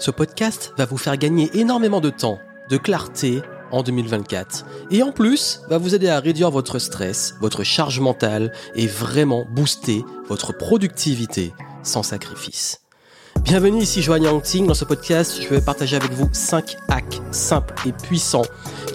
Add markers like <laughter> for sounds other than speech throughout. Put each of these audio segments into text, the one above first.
Ce podcast va vous faire gagner énormément de temps, de clarté en 2024. Et en plus, va vous aider à réduire votre stress, votre charge mentale et vraiment booster votre productivité sans sacrifice. Bienvenue ici Joanne Yangting. Dans ce podcast, je vais partager avec vous 5 hacks simples et puissants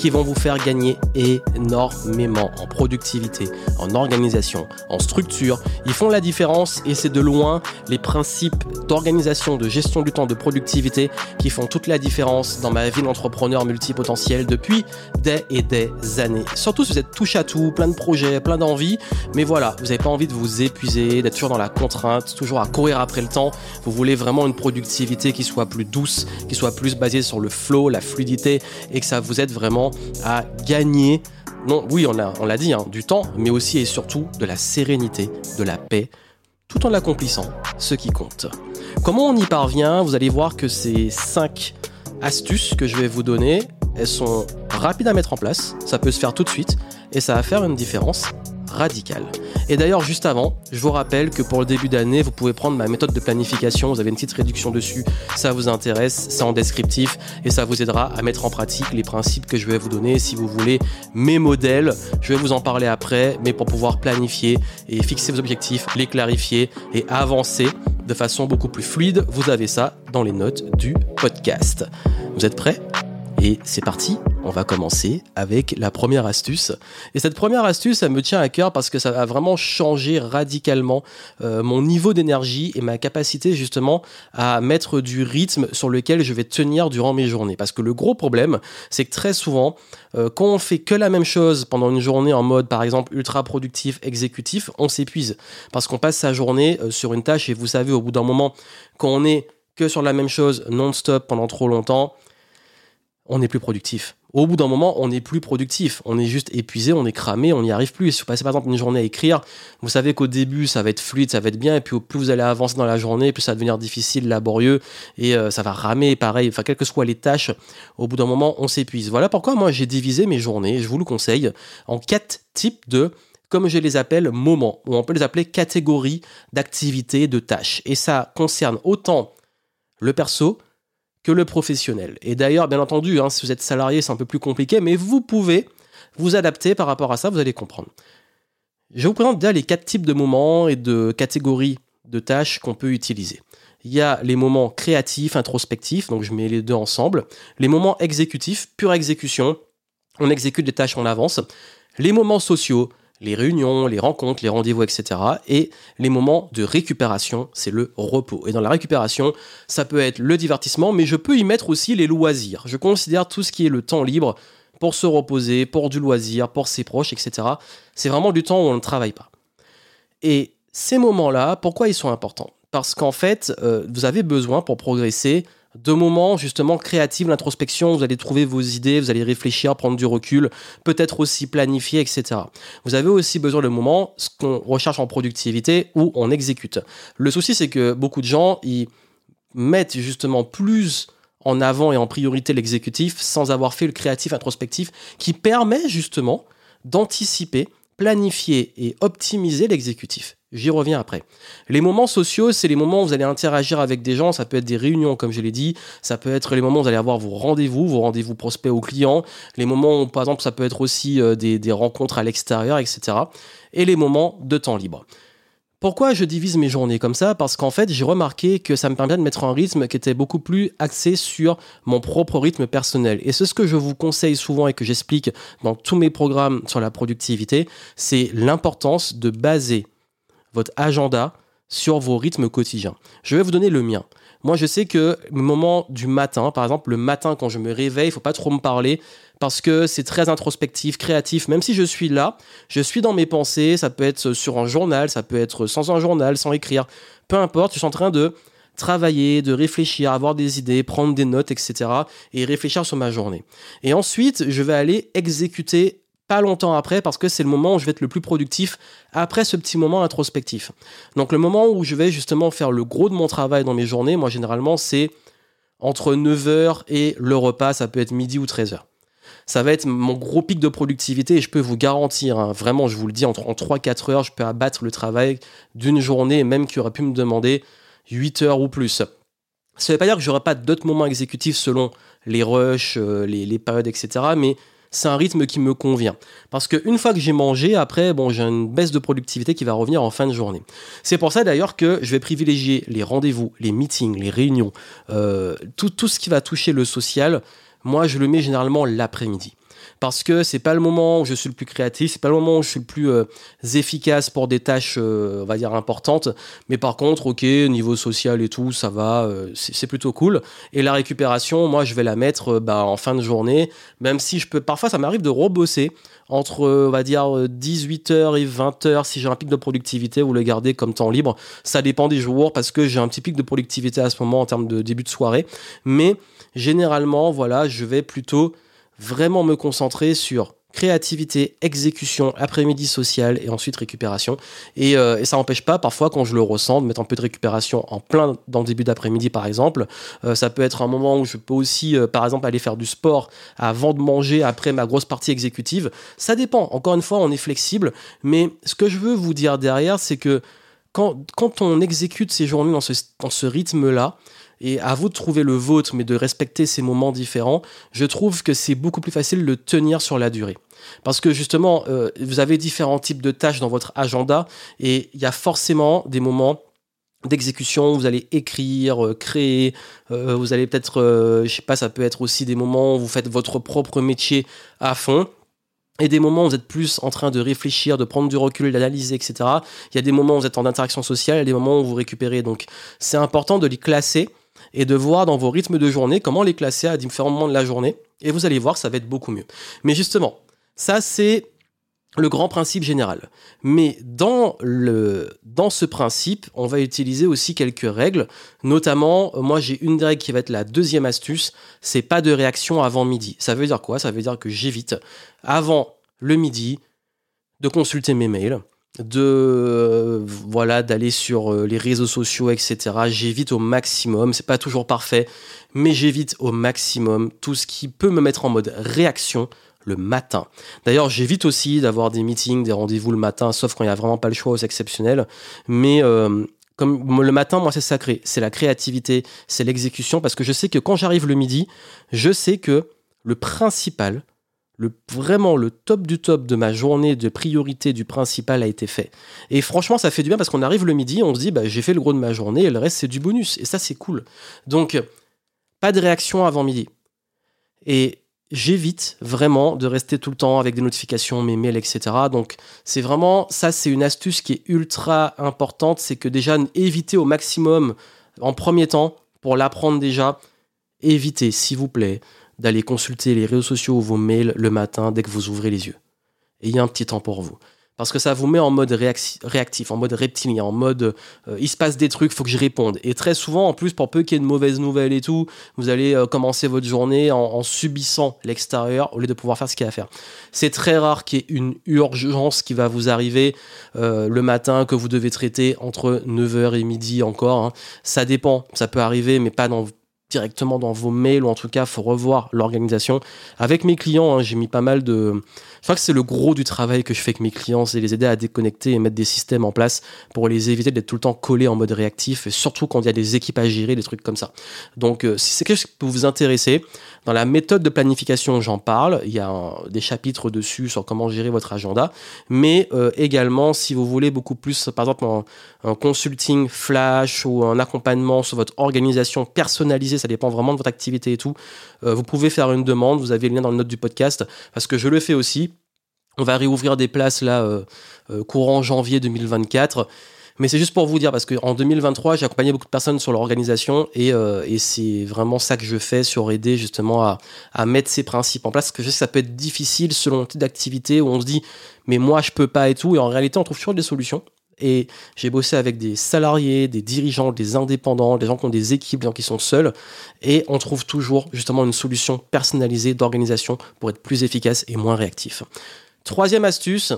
qui vont vous faire gagner énormément en productivité, en organisation, en structure. Ils font la différence et c'est de loin les principes d'organisation, de gestion du temps, de productivité qui font toute la différence dans ma vie d'entrepreneur multipotentiel depuis des et des années. Surtout si vous êtes touche à tout, plein de projets, plein d'envies, mais voilà, vous n'avez pas envie de vous épuiser, d'être toujours dans la contrainte, toujours à courir après le temps. Vous voulez vraiment une productivité qui soit plus douce, qui soit plus basée sur le flow, la fluidité et que ça vous aide vraiment à gagner, non, oui, on l'a dit, hein, du temps, mais aussi et surtout de la sérénité, de la paix, tout en accomplissant ce qui compte. Comment on y parvient? Vous allez voir que ces 5 astuces que je vais vous donner, elles sont rapides à mettre en place, ça peut se faire tout de suite, et ça va faire une différence radicale. Et d'ailleurs, juste avant, je vous rappelle que pour le début d'année, vous pouvez prendre ma méthode de planification. Vous avez une petite réduction dessus. Ça vous intéresse, c'est en descriptif et ça vous aidera à mettre en pratique les principes que je vais vous donner. Si vous voulez mes modèles, je vais vous en parler après, mais pour pouvoir planifier et fixer vos objectifs, les clarifier et avancer de façon beaucoup plus fluide, vous avez ça dans les notes du podcast. Vous êtes prêts? Et c'est parti, on va commencer avec la première astuce. Et cette première astuce, elle me tient à cœur parce que ça va vraiment changer radicalement euh, mon niveau d'énergie et ma capacité justement à mettre du rythme sur lequel je vais tenir durant mes journées. Parce que le gros problème, c'est que très souvent, euh, quand on fait que la même chose pendant une journée en mode par exemple ultra productif, exécutif, on s'épuise. Parce qu'on passe sa journée euh, sur une tâche et vous savez, au bout d'un moment, quand on est que sur la même chose non-stop pendant trop longtemps, on n'est plus productif. Au bout d'un moment, on n'est plus productif. On est juste épuisé, on est cramé, on n'y arrive plus. Si vous passez par exemple une journée à écrire, vous savez qu'au début, ça va être fluide, ça va être bien, et puis plus vous allez avancer dans la journée, plus ça va devenir difficile, laborieux, et euh, ça va ramer, pareil. Enfin, quelles que soient les tâches, au bout d'un moment, on s'épuise. Voilà pourquoi moi, j'ai divisé mes journées, je vous le conseille, en quatre types de comme je les appelle, moments, ou on peut les appeler catégories d'activités, de tâches. Et ça concerne autant le perso que le professionnel. Et d'ailleurs, bien entendu, hein, si vous êtes salarié, c'est un peu plus compliqué, mais vous pouvez vous adapter par rapport à ça, vous allez comprendre. Je vous présente déjà les quatre types de moments et de catégories de tâches qu'on peut utiliser. Il y a les moments créatifs, introspectifs, donc je mets les deux ensemble. Les moments exécutifs, pure exécution, on exécute des tâches en avance. Les moments sociaux, les réunions, les rencontres, les rendez-vous, etc. Et les moments de récupération, c'est le repos. Et dans la récupération, ça peut être le divertissement, mais je peux y mettre aussi les loisirs. Je considère tout ce qui est le temps libre pour se reposer, pour du loisir, pour ses proches, etc. C'est vraiment du temps où on ne travaille pas. Et ces moments-là, pourquoi ils sont importants? Parce qu'en fait, euh, vous avez besoin pour progresser de moments justement créatifs, l'introspection, vous allez trouver vos idées, vous allez réfléchir, prendre du recul, peut-être aussi planifier, etc. Vous avez aussi besoin de moments, ce qu'on recherche en productivité, où on exécute. Le souci, c'est que beaucoup de gens, ils mettent justement plus en avant et en priorité l'exécutif sans avoir fait le créatif introspectif qui permet justement d'anticiper, planifier et optimiser l'exécutif. J'y reviens après. Les moments sociaux, c'est les moments où vous allez interagir avec des gens. Ça peut être des réunions, comme je l'ai dit. Ça peut être les moments où vous allez avoir vos rendez-vous, vos rendez-vous prospects aux clients. Les moments où, par exemple, ça peut être aussi euh, des, des rencontres à l'extérieur, etc. Et les moments de temps libre. Pourquoi je divise mes journées comme ça? Parce qu'en fait, j'ai remarqué que ça me permet de mettre un rythme qui était beaucoup plus axé sur mon propre rythme personnel. Et c'est ce que je vous conseille souvent et que j'explique dans tous mes programmes sur la productivité, c'est l'importance de baser votre agenda sur vos rythmes quotidiens. Je vais vous donner le mien. Moi, je sais que le moment du matin, par exemple, le matin quand je me réveille, il faut pas trop me parler parce que c'est très introspectif, créatif. Même si je suis là, je suis dans mes pensées. Ça peut être sur un journal, ça peut être sans un journal, sans écrire. Peu importe, je suis en train de travailler, de réfléchir, avoir des idées, prendre des notes, etc. et réfléchir sur ma journée. Et ensuite, je vais aller exécuter pas longtemps après parce que c'est le moment où je vais être le plus productif après ce petit moment introspectif. Donc le moment où je vais justement faire le gros de mon travail dans mes journées, moi généralement c'est entre 9h et le repas, ça peut être midi ou 13h. Ça va être mon gros pic de productivité et je peux vous garantir, hein, vraiment je vous le dis, entre, en 3-4 heures, je peux abattre le travail d'une journée, même qui aurait pu me demander 8 heures ou plus. Ça ne veut pas dire que j'aurai pas d'autres moments exécutifs selon les rushs, euh, les, les périodes, etc. Mais c'est un rythme qui me convient. Parce qu'une fois que j'ai mangé, après, bon, j'ai une baisse de productivité qui va revenir en fin de journée. C'est pour ça d'ailleurs que je vais privilégier les rendez-vous, les meetings, les réunions, euh, tout, tout ce qui va toucher le social. Moi, je le mets généralement l'après-midi parce que c'est pas le moment où je suis le plus créatif, c'est pas le moment où je suis le plus euh, efficace pour des tâches, euh, on va dire importantes. Mais par contre, ok, niveau social et tout, ça va, euh, c'est plutôt cool. Et la récupération, moi, je vais la mettre bah, en fin de journée, même si je peux, parfois, ça m'arrive de rebosser entre, on va dire, 18h et 20h si j'ai un pic de productivité ou le garder comme temps libre. Ça dépend des jours parce que j'ai un petit pic de productivité à ce moment en termes de début de soirée. Mais généralement, voilà, je vais plutôt vraiment me concentrer sur créativité, exécution, après-midi social et ensuite récupération. Et, euh, ça n'empêche pas, parfois, quand je le ressens, de mettre un peu de récupération en plein dans le début d'après-midi, par exemple. Euh, ça peut être un moment où je peux aussi, euh, par exemple, aller faire du sport avant de manger, après ma grosse partie exécutive. Ça dépend. Encore une fois, on est flexible. Mais ce que je veux vous dire derrière, c'est que quand, on exécute ces journées dans ce, dans ce rythme-là, et à vous de trouver le vôtre, mais de respecter ces moments différents, je trouve que c'est beaucoup plus facile de tenir sur la durée. Parce que justement, euh, vous avez différents types de tâches dans votre agenda et il y a forcément des moments d'exécution, vous allez écrire, euh, créer, euh, vous allez peut-être, je sais pas, ça peut être aussi des moments où vous faites votre propre métier à fond. Et des moments où vous êtes plus en train de réfléchir, de prendre du recul, d'analyser, etc. Il y a des moments où vous êtes en interaction sociale, il des moments où vous récupérez. Donc c'est important de les classer et de voir dans vos rythmes de journée comment les classer à différents moments de la journée. Et vous allez voir, ça va être beaucoup mieux. Mais justement, ça c'est le grand principe général. Mais dans, ce principe, on va utiliser aussi quelques règles. Notamment, moi j'ai une règle qui va être la deuxième astuce, c'est pas de réaction avant midi. Ça veut dire quoi? Ça veut dire que j'évite avant le midi de consulter mes mails, de euh, voilà d'aller sur euh, les réseaux sociaux etc j'évite au maximum. C'est pas toujours parfait mais j'évite au maximum tout ce qui peut me mettre en mode réaction le matin. D'ailleurs j'évite aussi d'avoir des meetings des rendez-vous le matin sauf quand il y a vraiment pas le choix c'est exceptionnel. Mais euh, comme le matin, moi, c'est sacré. C'est la créativité, c'est l'exécution, parce que je sais que quand j'arrive le midi, je sais que le principal, le, vraiment le top du top de ma journée de priorité du principal a été fait. Et franchement, ça fait du bien parce qu'on arrive le midi, on se dit, bah, j'ai fait le gros de ma journée et le reste, c'est du bonus. Et ça, c'est cool. Donc, pas de réaction avant midi. Et j'évite vraiment de rester tout le temps avec des notifications, mes mails, etc. Donc, c'est vraiment, ça, c'est une astuce qui est ultra importante. C'est que déjà, éviter au maximum, en premier temps, pour l'apprendre déjà, évitez, s'il vous plaît, d'aller consulter les réseaux sociaux ou vos mails le matin dès que vous ouvrez les yeux. Ayez un petit temps pour vous. Parce que ça vous met en mode réactif, en mode reptilien, en mode euh, il se passe des trucs, faut que j'y réponde. Et très souvent, en plus, pour peu qu'il y ait de mauvaises nouvelles et tout, vous allez euh, commencer votre journée en, subissant l'extérieur au lieu de pouvoir faire ce qu'il y a à faire. C'est très rare qu'il y ait une urgence qui va vous arriver euh, le matin que vous devez traiter entre 9h et midi encore. Hein. Ça dépend, ça peut arriver, mais pas dans directement dans vos mails ou en tout cas faut revoir l'organisation. Avec mes clients, hein, j'ai mis pas mal de... Je crois que c'est le gros du travail que je fais avec mes clients, c'est les aider à déconnecter et mettre des systèmes en place pour les éviter d'être tout le temps collés en mode réactif, et surtout quand il y a des équipes à gérer, des trucs comme ça. Donc euh, si c'est quelque chose qui peut vous intéresser, dans la méthode de planification, j'en parle, il y a des chapitres dessus sur comment gérer votre agenda, mais euh, également si vous voulez beaucoup plus, par exemple un, consulting flash ou un accompagnement sur votre organisation personnalisée ça dépend vraiment de votre activité et tout. Euh, vous pouvez faire une demande, vous avez le lien dans le note du podcast, parce que je le fais aussi. On va réouvrir des places là euh, courant janvier 2024. Mais c'est juste pour vous dire, parce qu'en 2023, j'ai accompagné beaucoup de personnes sur l'organisation et, et c'est vraiment ça que je fais sur aider justement à, à mettre ces principes en place. Parce que je sais que ça peut être difficile selon le type d'activité où on se dit, mais moi je peux pas et tout. Et en réalité, on trouve toujours des solutions. Et j'ai bossé avec des salariés, des dirigeants, des indépendants, des gens qui ont des équipes, des gens qui sont seuls. Et on trouve toujours justement une solution personnalisée d'organisation pour être plus efficace et moins réactif. Troisième astuce,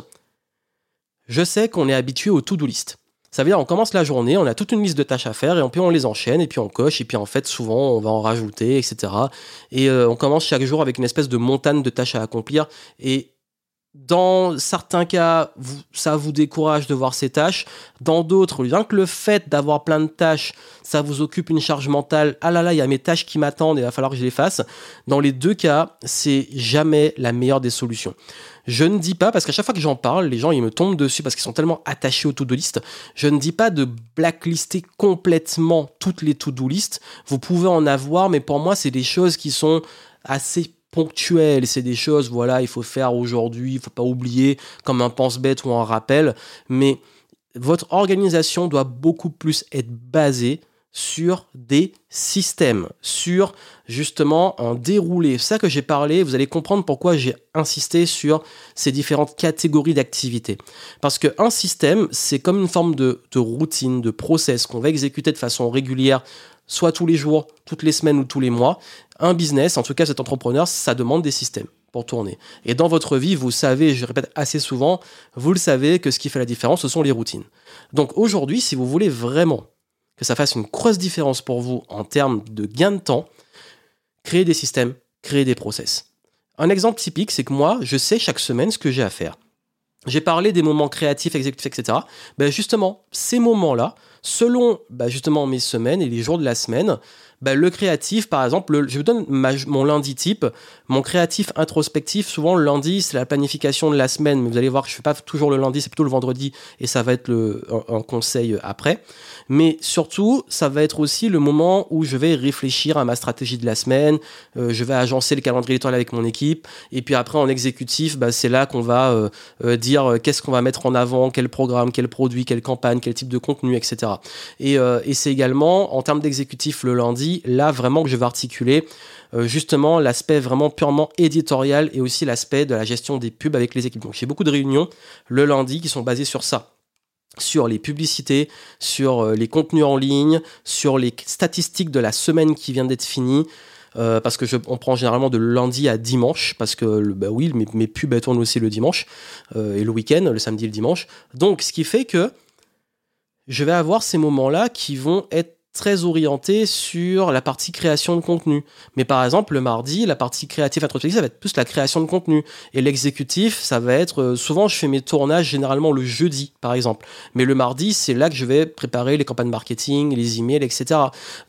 je sais qu'on est habitué au to-do list. Ça veut dire on commence la journée, on a toute une liste de tâches à faire et puis on les enchaîne et puis on coche et puis en fait souvent on va en rajouter, etc. Et euh, on commence chaque jour avec une espèce de montagne de tâches à accomplir et dans certains cas, ça vous décourage de voir ces tâches. Dans d'autres, rien que le fait d'avoir plein de tâches, ça vous occupe une charge mentale. Ah là là, il y a mes tâches qui m'attendent et il va falloir que je les fasse. Dans les deux cas, c'est jamais la meilleure des solutions. Je ne dis pas, parce qu'à chaque fois que j'en parle, les gens ils me tombent dessus parce qu'ils sont tellement attachés aux to-do list. Je ne dis pas de blacklister complètement toutes les to-do list. Vous pouvez en avoir, mais pour moi, c'est des choses qui sont assez C'est des choses, voilà, il faut faire aujourd'hui, il faut pas oublier comme un pense-bête ou un rappel. Mais votre organisation doit beaucoup plus être basée sur des systèmes, sur justement un déroulé. Ça que j'ai parlé, vous allez comprendre pourquoi j'ai insisté sur ces différentes catégories d'activités. Parce qu'un système, c'est comme une forme de, de routine, de process qu'on va exécuter de façon régulière, soit tous les jours, toutes les semaines ou tous les mois. Un business, en tout cas cet entrepreneur, ça demande des systèmes pour tourner. Et dans votre vie, vous savez, je répète assez souvent, vous le savez que ce qui fait la différence, ce sont les routines. Donc aujourd'hui, si vous voulez vraiment que ça fasse une grosse différence pour vous en termes de gain de temps, créer des systèmes, créer des process. Un exemple typique, c'est que moi, je sais chaque semaine ce que j'ai à faire. J'ai parlé des moments créatifs, exécutifs, etc. Ben justement, ces moments-là, selon ben justement mes semaines et les jours de la semaine, bah, le créatif, par exemple, je vous donne mon lundi type. Mon créatif introspectif, souvent le lundi, c'est la planification de la semaine, mais vous allez voir que je ne fais pas toujours le lundi, c'est plutôt le vendredi, et ça va être un, conseil après. Mais surtout, ça va être aussi le moment où je vais réfléchir à ma stratégie de la semaine, euh, je vais agencer le calendrier étoile avec mon équipe, et puis après en exécutif, bah, c'est là qu'on va euh, euh, dire qu'est-ce qu'on va mettre en avant, quel programme, quel produit, quelle campagne, quel type de contenu, etc. Et, et c'est également en termes d'exécutif le lundi là vraiment que je vais articuler euh, justement l'aspect vraiment purement éditorial et aussi l'aspect de la gestion des pubs avec les équipes. Donc j'ai beaucoup de réunions le lundi qui sont basées sur ça sur les publicités, sur euh, les contenus en ligne, sur les statistiques de la semaine qui vient d'être finie. Euh, parce que je, on prend généralement de lundi à dimanche, parce que bah oui, mes, pubs tournent aussi le dimanche, et le week-end, le samedi le dimanche. Donc, ce qui fait que je vais avoir ces moments-là qui vont être très orienté sur la partie création de contenu. Mais par exemple, le mardi, la partie créative introspective, ça va être plus la création de contenu. Et l'exécutif, ça va être, euh, souvent je fais mes tournages généralement le jeudi, par exemple. Mais le mardi, c'est là que je vais préparer les campagnes marketing, les emails, etc.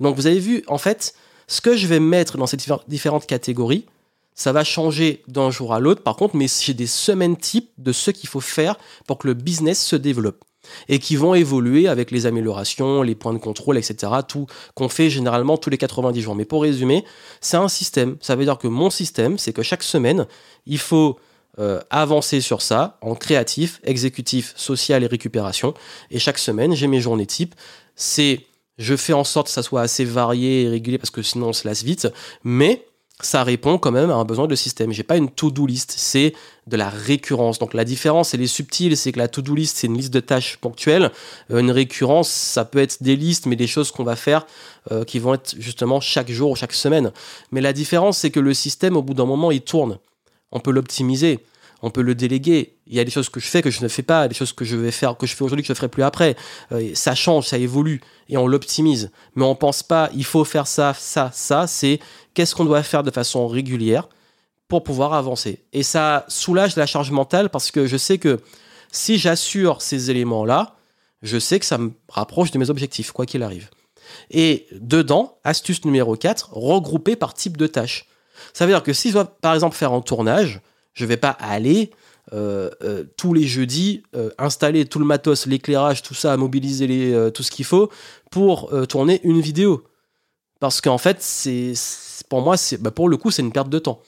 Donc vous avez vu, en fait, ce que je vais mettre dans ces différentes catégories, ça va changer d'un jour à l'autre. Par contre, mais j'ai des semaines types de ce qu'il faut faire pour que le business se développe et qui vont évoluer avec les améliorations, les points de contrôle, etc. Tout qu'on fait généralement tous les 90 jours. Mais pour résumer, c'est un système. Ça veut dire que mon système, c'est que chaque semaine, il faut euh, avancer sur ça en créatif, exécutif, social et récupération. Et chaque semaine, j'ai mes journées types. C'est, je fais en sorte que ça soit assez varié et régulier parce que sinon on se lasse vite. Mais ça répond quand même à un besoin de système. J'ai pas une to-do list, c'est de la récurrence. Donc la différence, elle est subtile, c'est que la to-do list, c'est une liste de tâches ponctuelles. Euh, une récurrence, ça peut être des listes, mais des choses qu'on va faire euh, qui vont être justement chaque jour ou chaque semaine. Mais la différence, c'est que le système, au bout d'un moment, il tourne. On peut l'optimiser on peut le déléguer. Il y a des choses que je fais que je ne fais pas, des choses que je vais faire, que je fais aujourd'hui que je ne ferai plus après. Euh, ça change, ça évolue et on l'optimise. Mais on pense pas, il faut faire ça, ça, ça. C'est qu'est-ce qu'on doit faire de façon régulière pour pouvoir avancer. Et ça soulage la charge mentale parce que je sais que si j'assure ces éléments-là, je sais que ça me rapproche de mes objectifs, quoi qu'il arrive. Et dedans, astuce numéro 4, regrouper par type de tâche. Ça veut dire que si je dois par exemple faire un tournage, je vais pas aller euh, euh, tous les jeudis euh, installer tout le matos, l'éclairage, tout ça, mobiliser tout ce qu'il faut pour tourner une vidéo. Parce qu'en fait, c'est pour moi, c'est bah, pour le coup, c'est une perte de temps.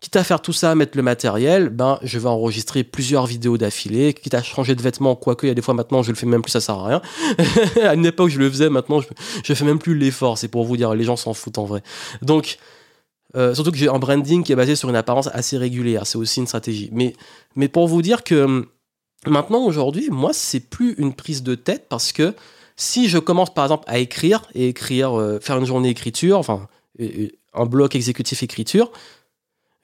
Quitte à faire tout ça, mettre le matériel, ben je vais enregistrer plusieurs vidéos d'affilée. Quitte à changer de vêtements, quoique il y a des fois maintenant je le fais même plus, ça sert à rien. <laughs> à une époque je le faisais, maintenant je, je fais même plus l'effort. C'est pour vous dire, les gens s'en foutent en vrai. Donc euh, surtout que j'ai un branding qui est basé sur une apparence assez régulière, c'est aussi une stratégie. Mais, mais pour vous dire que hum, maintenant, aujourd'hui, moi, c'est plus une prise de tête parce que si je commence par exemple à écrire et écrire, euh, faire une journée écriture, enfin un bloc exécutif écriture,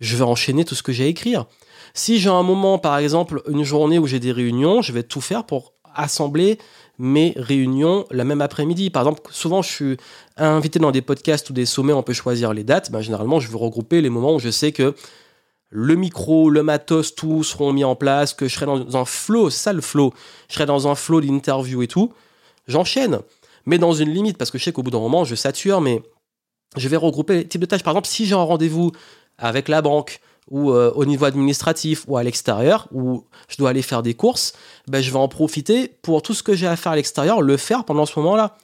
je vais enchaîner tout ce que j'ai à écrire. Si j'ai un moment, par exemple, une journée où j'ai des réunions, je vais tout faire pour assembler mes réunions la même après-midi. Par exemple, souvent je suis invité dans des podcasts ou des sommets, on peut choisir les dates. Ben, généralement, je veux regrouper les moments où je sais que le micro, le matos, tout seront mis en place, que je serai dans un flow, ça le flow, je serai dans un flow d'interview et tout, j'enchaîne. Mais dans une limite, parce que je sais qu'au bout d'un moment, je sature, mais je vais regrouper les types de tâches. Par exemple, si j'ai un rendez-vous avec la banque, ou euh, au niveau administratif ou à l'extérieur, où je dois aller faire des courses, ben, je vais en profiter pour tout ce que j'ai à faire à l'extérieur, le faire pendant ce moment-là.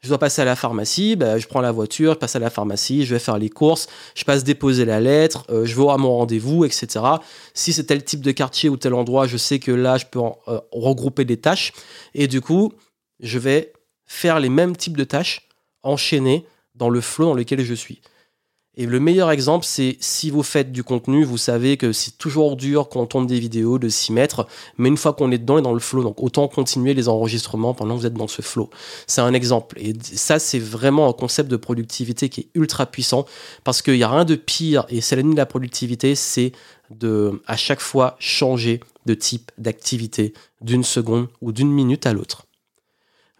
Je dois passer à la pharmacie, ben, je prends la voiture, je passe à la pharmacie, je vais faire les courses, je passe déposer la lettre, euh, je vais à mon rendez-vous, etc. Si c'est tel type de quartier ou tel endroit, je sais que là, je peux euh, regrouper des tâches. Et du coup, je vais faire les mêmes types de tâches enchaînées dans le flot dans lequel je suis. Et le meilleur exemple, c'est si vous faites du contenu, vous savez que c'est toujours dur quand on tourne des vidéos de s'y mettre, mais une fois qu'on est dedans, est dans le flow. Donc autant continuer les enregistrements pendant que vous êtes dans ce flow. C'est un exemple. Et ça, c'est vraiment un concept de productivité qui est ultra puissant parce qu'il n'y a rien de pire, et c'est l'ennemi de la productivité, c'est de à chaque fois changer de type d'activité d'une seconde ou d'une minute à l'autre.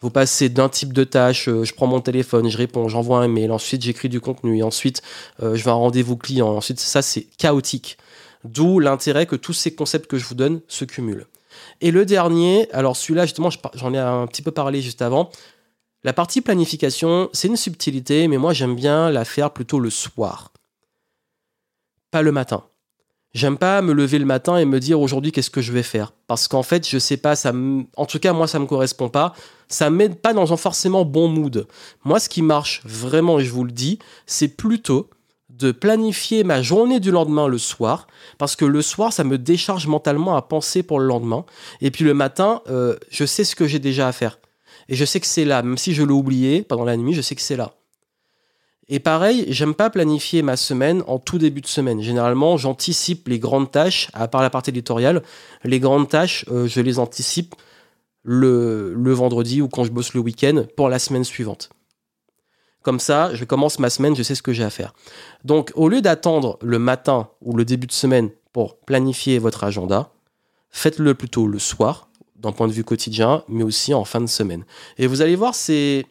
Vous passez d'un type de tâche, euh, je prends mon téléphone, je réponds, j'envoie un mail, ensuite j'écris du contenu, ensuite euh, je vais à un rendez-vous client, ensuite ça c'est chaotique. D'où l'intérêt que tous ces concepts que je vous donne se cumulent. Et le dernier, alors celui-là justement j'en ai un petit peu parlé juste avant, la partie planification c'est une subtilité, mais moi j'aime bien la faire plutôt le soir, pas le matin. J'aime pas me lever le matin et me dire aujourd'hui qu'est-ce que je vais faire? Parce qu'en fait, je sais pas, ça en tout cas, moi, ça me correspond pas. Ça m'aide pas dans un forcément bon mood. Moi, ce qui marche vraiment, et je vous le dis, c'est plutôt de planifier ma journée du lendemain le soir, parce que le soir, ça me décharge mentalement à penser pour le lendemain. Et puis le matin, euh, je sais ce que j'ai déjà à faire. Et je sais que c'est là, même si je l'ai oublié pendant la nuit, je sais que c'est là. Et pareil, j'aime pas planifier ma semaine en tout début de semaine. Généralement, j'anticipe les grandes tâches, à part la partie éditoriale. Les grandes tâches, euh, je les anticipe le, le vendredi ou quand je bosse le week-end pour la semaine suivante. Comme ça, je commence ma semaine, je sais ce que j'ai à faire. Donc, au lieu d'attendre le matin ou le début de semaine pour planifier votre agenda, faites-le plutôt le soir, d'un point de vue quotidien, mais aussi en fin de semaine. Et vous allez voir, c'est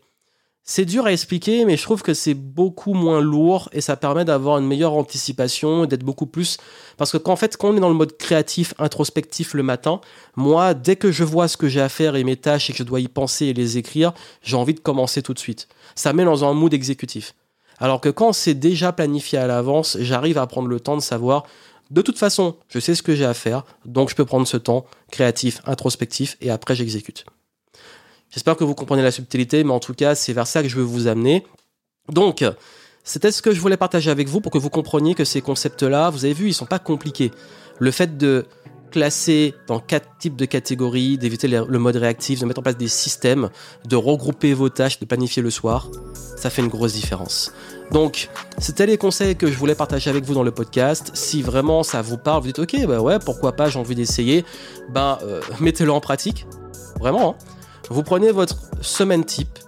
c'est dur à expliquer, mais je trouve que c'est beaucoup moins lourd et ça permet d'avoir une meilleure anticipation, d'être beaucoup plus. Parce que qu'en fait, quand on est dans le mode créatif, introspectif le matin, moi, dès que je vois ce que j'ai à faire et mes tâches et que je dois y penser et les écrire, j'ai envie de commencer tout de suite. Ça met dans un mood exécutif. Alors que quand c'est déjà planifié à l'avance, j'arrive à prendre le temps de savoir de toute façon, je sais ce que j'ai à faire, donc je peux prendre ce temps créatif, introspectif, et après j'exécute. J'espère que vous comprenez la subtilité, mais en tout cas, c'est vers ça que je veux vous amener. Donc, c'était ce que je voulais partager avec vous pour que vous compreniez que ces concepts-là, vous avez vu, ils sont pas compliqués. Le fait de classer dans quatre types de catégories, d'éviter le mode réactif, de mettre en place des systèmes, de regrouper vos tâches, de planifier le soir, ça fait une grosse différence. Donc, c'était les conseils que je voulais partager avec vous dans le podcast. Si vraiment ça vous parle, vous dites ok, bah ouais, pourquoi pas, j'ai envie d'essayer, ben euh, <laughs> mettez-le en pratique. Vraiment. Hein. Vous prenez votre semaine type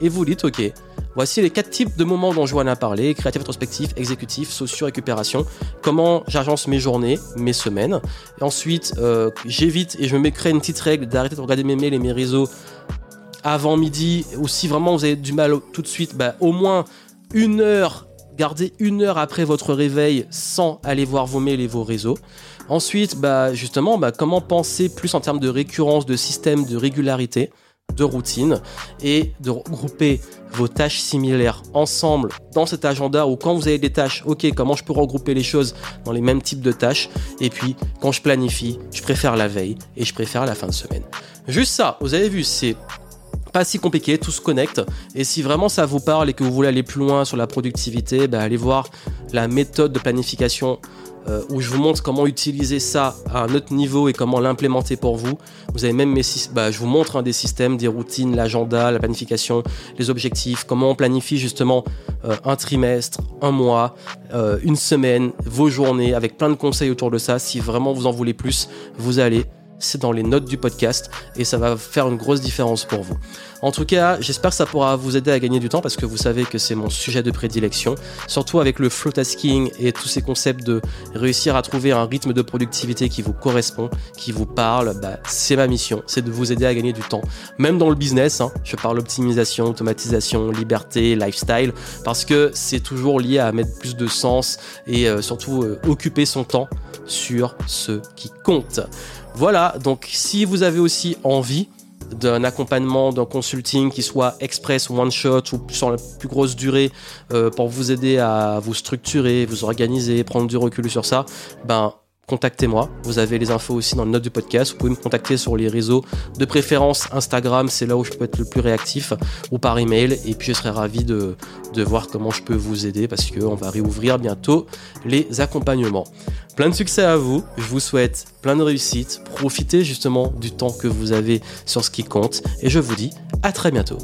et vous dites ok, voici les quatre types de moments dont en a parlé créatif, introspectif, exécutif, socio, récupération. Comment j'agence mes journées, mes semaines. Ensuite, euh, j'évite et je me crée une petite règle d'arrêter de regarder mes mails et mes réseaux avant midi. Ou si vraiment vous avez du mal tout de suite, bah, au moins une heure, gardez une heure après votre réveil sans aller voir vos mails et vos réseaux. Ensuite, bah, justement, bah, comment penser plus en termes de récurrence, de système, de régularité, de routine, et de regrouper vos tâches similaires ensemble dans cet agenda ou quand vous avez des tâches, ok, comment je peux regrouper les choses dans les mêmes types de tâches, et puis quand je planifie, je préfère la veille et je préfère la fin de semaine. Juste ça, vous avez vu, c'est pas si compliqué, tout se connecte. Et si vraiment ça vous parle et que vous voulez aller plus loin sur la productivité, bah, allez voir la méthode de planification euh, où je vous montre comment utiliser ça à un autre niveau et comment l'implémenter pour vous. Vous avez même mes, bah, je vous montre un des systèmes, des routines, l'agenda, la planification, les objectifs, comment on planifie justement euh, un trimestre, un mois, euh, une semaine, vos journées, avec plein de conseils autour de ça. Si vraiment vous en voulez plus, vous allez c'est dans les notes du podcast et ça va faire une grosse différence pour vous. En tout cas, j'espère que ça pourra vous aider à gagner du temps parce que vous savez que c'est mon sujet de prédilection, surtout avec le flow tasking et tous ces concepts de réussir à trouver un rythme de productivité qui vous correspond, qui vous parle. Bah, c'est ma mission, c'est de vous aider à gagner du temps, même dans le business. Hein, je parle optimisation, automatisation, liberté, lifestyle, parce que c'est toujours lié à mettre plus de sens et euh, surtout euh, occuper son temps sur ce qui compte. Voilà, donc si vous avez aussi envie d'un accompagnement, d'un consulting qui soit express, one shot ou sur la plus grosse durée euh, pour vous aider à vous structurer, vous organiser, prendre du recul sur ça, ben contactez-moi. Vous avez les infos aussi dans le note du podcast. Vous pouvez me contacter sur les réseaux de préférence Instagram, c'est là où je peux être le plus réactif, ou par email. Et puis je serai ravi de, de voir comment je peux vous aider parce qu'on va réouvrir bientôt les accompagnements. Plein de succès à vous. Je vous souhaite plein de réussite. Profitez justement du temps que vous avez sur ce qui compte. Et je vous dis à très bientôt.